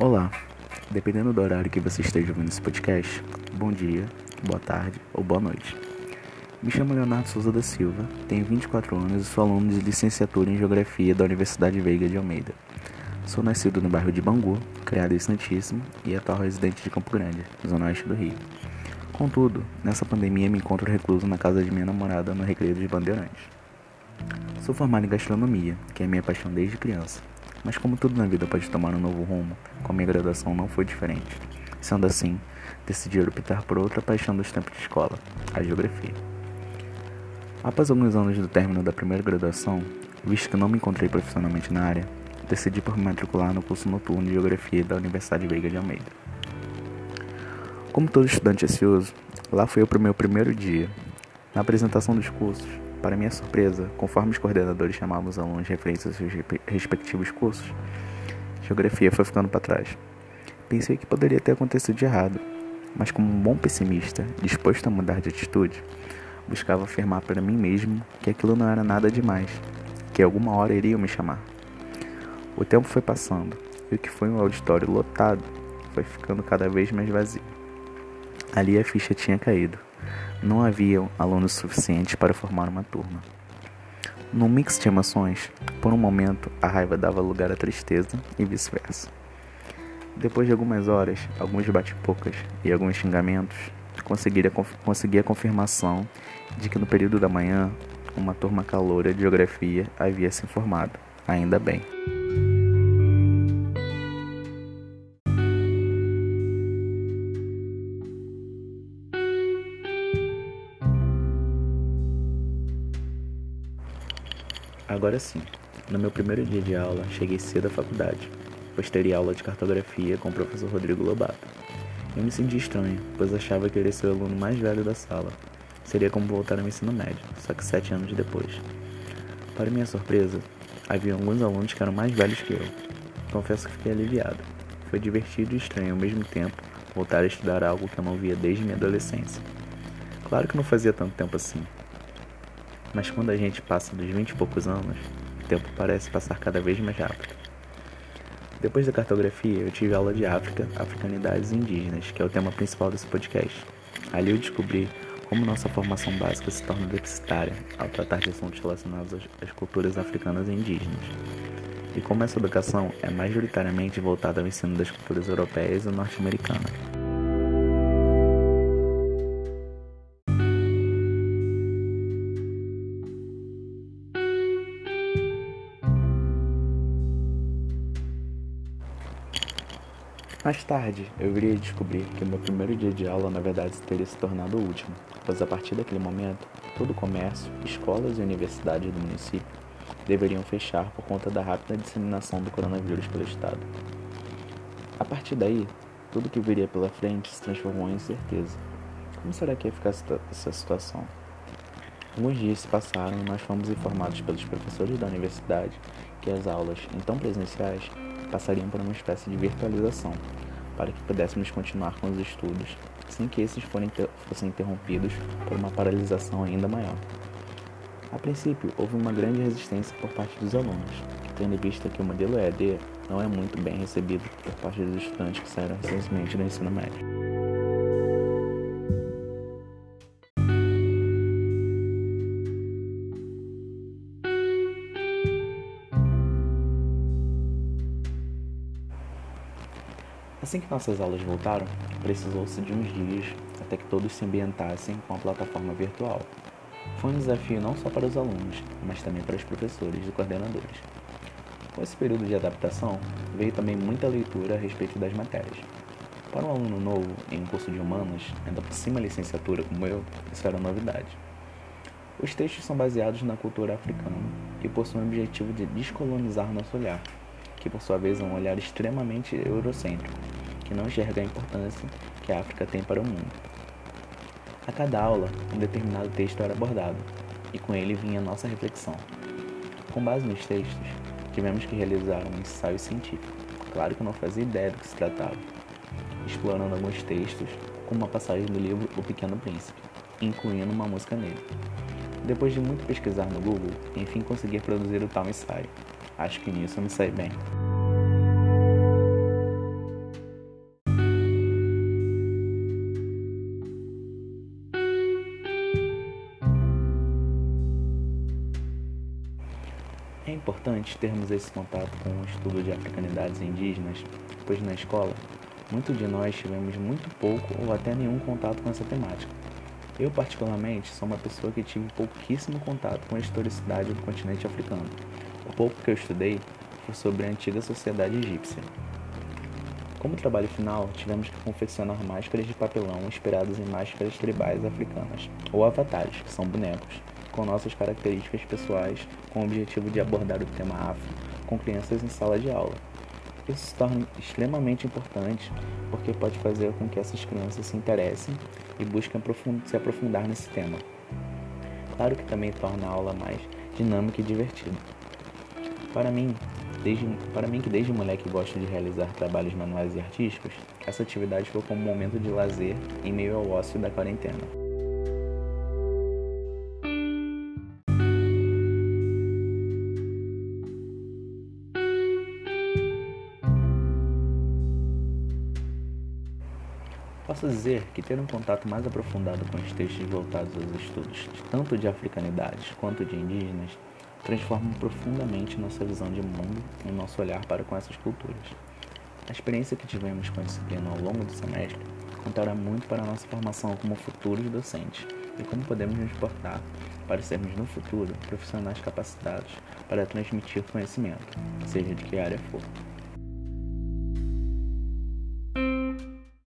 Olá, dependendo do horário que você esteja ouvindo esse podcast, bom dia, boa tarde ou boa noite. Me chamo Leonardo Souza da Silva, tenho 24 anos e sou aluno de licenciatura em Geografia da Universidade Veiga de Almeida. Sou nascido no bairro de Bangu, criado em Santíssimo e atual residente de Campo Grande, zona oeste do Rio. Contudo, nessa pandemia me encontro recluso na casa de minha namorada no Recreio dos Bandeirantes. Sou formado em gastronomia, que é minha paixão desde criança. Mas como tudo na vida pode tomar um novo rumo, com a minha graduação não foi diferente. Sendo assim, decidi optar por outra paixão dos tempos de escola, a geografia. Após alguns anos do término da primeira graduação, visto que não me encontrei profissionalmente na área, decidi por me matricular no curso noturno de Geografia da Universidade Veiga de Almeida. Como todo estudante ansioso, lá fui eu para o meu primeiro dia. Na apresentação dos cursos, para minha surpresa, conforme os coordenadores chamavam os alunos referentes aos seus respectivos cursos, geografia foi ficando para trás. Pensei que poderia ter acontecido de errado, mas como um bom pessimista, disposto a mudar de atitude, buscava afirmar para mim mesmo que aquilo não era nada demais, que alguma hora iriam me chamar. O tempo foi passando e o que foi um auditório lotado foi ficando cada vez mais vazio. Ali a ficha tinha caído. Não havia alunos suficientes para formar uma turma. Num mix de emoções, por um momento a raiva dava lugar à tristeza e vice-versa. Depois de algumas horas, alguns bate-bocas e alguns xingamentos, consegui a confirmação de que no período da manhã uma turma caloura de geografia havia se formado. Ainda bem. Agora sim, no meu primeiro dia de aula, cheguei cedo à faculdade, pois teria aula de cartografia com o professor Rodrigo Lobato. Eu me senti estranho, pois achava que ele ser o aluno mais velho da sala. Seria como voltar ao ensino médio, só que sete anos depois. Para minha surpresa, havia alguns alunos que eram mais velhos que eu. Confesso que fiquei aliviado. Foi divertido e estranho ao mesmo tempo voltar a estudar algo que eu não via desde minha adolescência. Claro que não fazia tanto tempo assim, mas quando a gente passa dos vinte e poucos anos, o tempo parece passar cada vez mais rápido. Depois da cartografia, eu tive aula de África, Africanidades e Indígenas, que é o tema principal desse podcast. Ali eu descobri como nossa formação básica se torna deficitária ao tratar de assuntos relacionados às culturas africanas e indígenas, e como essa educação é majoritariamente voltada ao ensino das culturas europeias e norte-americanas. Mais tarde, eu viria descobrir que meu primeiro dia de aula na verdade teria se tornado o último, pois a partir daquele momento, todo o comércio, escolas e universidades do município deveriam fechar por conta da rápida disseminação do coronavírus pelo estado. A partir daí, tudo que viria pela frente se transformou em incerteza. Como será que ia ficar essa situação? Alguns dias se passaram e nós fomos informados pelos professores da universidade que as aulas, então presenciais, passariam por uma espécie de virtualização, para que pudéssemos continuar com os estudos, sem que esses fossem interrompidos por uma paralisação ainda maior. A princípio, houve uma grande resistência por parte dos alunos, tendo em vista que o modelo EAD não é muito bem recebido por parte dos estudantes que saíram recentemente do ensino médio. Assim que nossas aulas voltaram, precisou-se de uns dias até que todos se ambientassem com a plataforma virtual. Foi um desafio não só para os alunos, mas também para os professores e coordenadores. Com esse período de adaptação, veio também muita leitura a respeito das matérias. Para um aluno novo em um curso de humanas, ainda por cima licenciatura como eu, isso era novidade. Os textos são baseados na cultura africana e possuem o objetivo de descolonizar nosso olhar que por sua vez é um olhar extremamente eurocêntrico, que não enxerga a importância que a África tem para o mundo. A cada aula, um determinado texto era abordado, e com ele vinha nossa reflexão. Com base nos textos, tivemos que realizar um ensaio científico. Claro que não fazia ideia do que se tratava, explorando alguns textos, com uma passagem do livro O Pequeno Príncipe, incluindo uma música nele. Depois de muito pesquisar no Google, enfim consegui produzir o tal ensaio, Acho que nisso eu me saí bem. É importante termos esse contato com o estudo de africanidades indígenas, pois na escola, muito de nós tivemos muito pouco ou até nenhum contato com essa temática. Eu, particularmente, sou uma pessoa que tive pouquíssimo contato com a historicidade do continente africano, o pouco que eu estudei foi sobre a antiga sociedade egípcia. Como trabalho final, tivemos que confeccionar máscaras de papelão inspiradas em máscaras tribais africanas, ou avatares, que são bonecos, com nossas características pessoais, com o objetivo de abordar o tema afro com crianças em sala de aula. Isso se torna extremamente importante porque pode fazer com que essas crianças se interessem e busquem se aprofundar nesse tema. Claro que também torna a aula mais dinâmica e divertida. Para mim, desde, para mim que desde moleque gosto de realizar trabalhos manuais e artísticos, essa atividade foi como um momento de lazer em meio ao ócio da quarentena. Posso dizer que ter um contato mais aprofundado com os textos voltados aos estudos, tanto de africanidades quanto de indígenas, transformam profundamente nossa visão de mundo e nosso olhar para com essas culturas. A experiência que tivemos com a disciplina ao longo do semestre contará muito para a nossa formação como futuros docentes e como podemos nos portar para sermos no futuro profissionais capacitados para transmitir conhecimento, seja de que área for.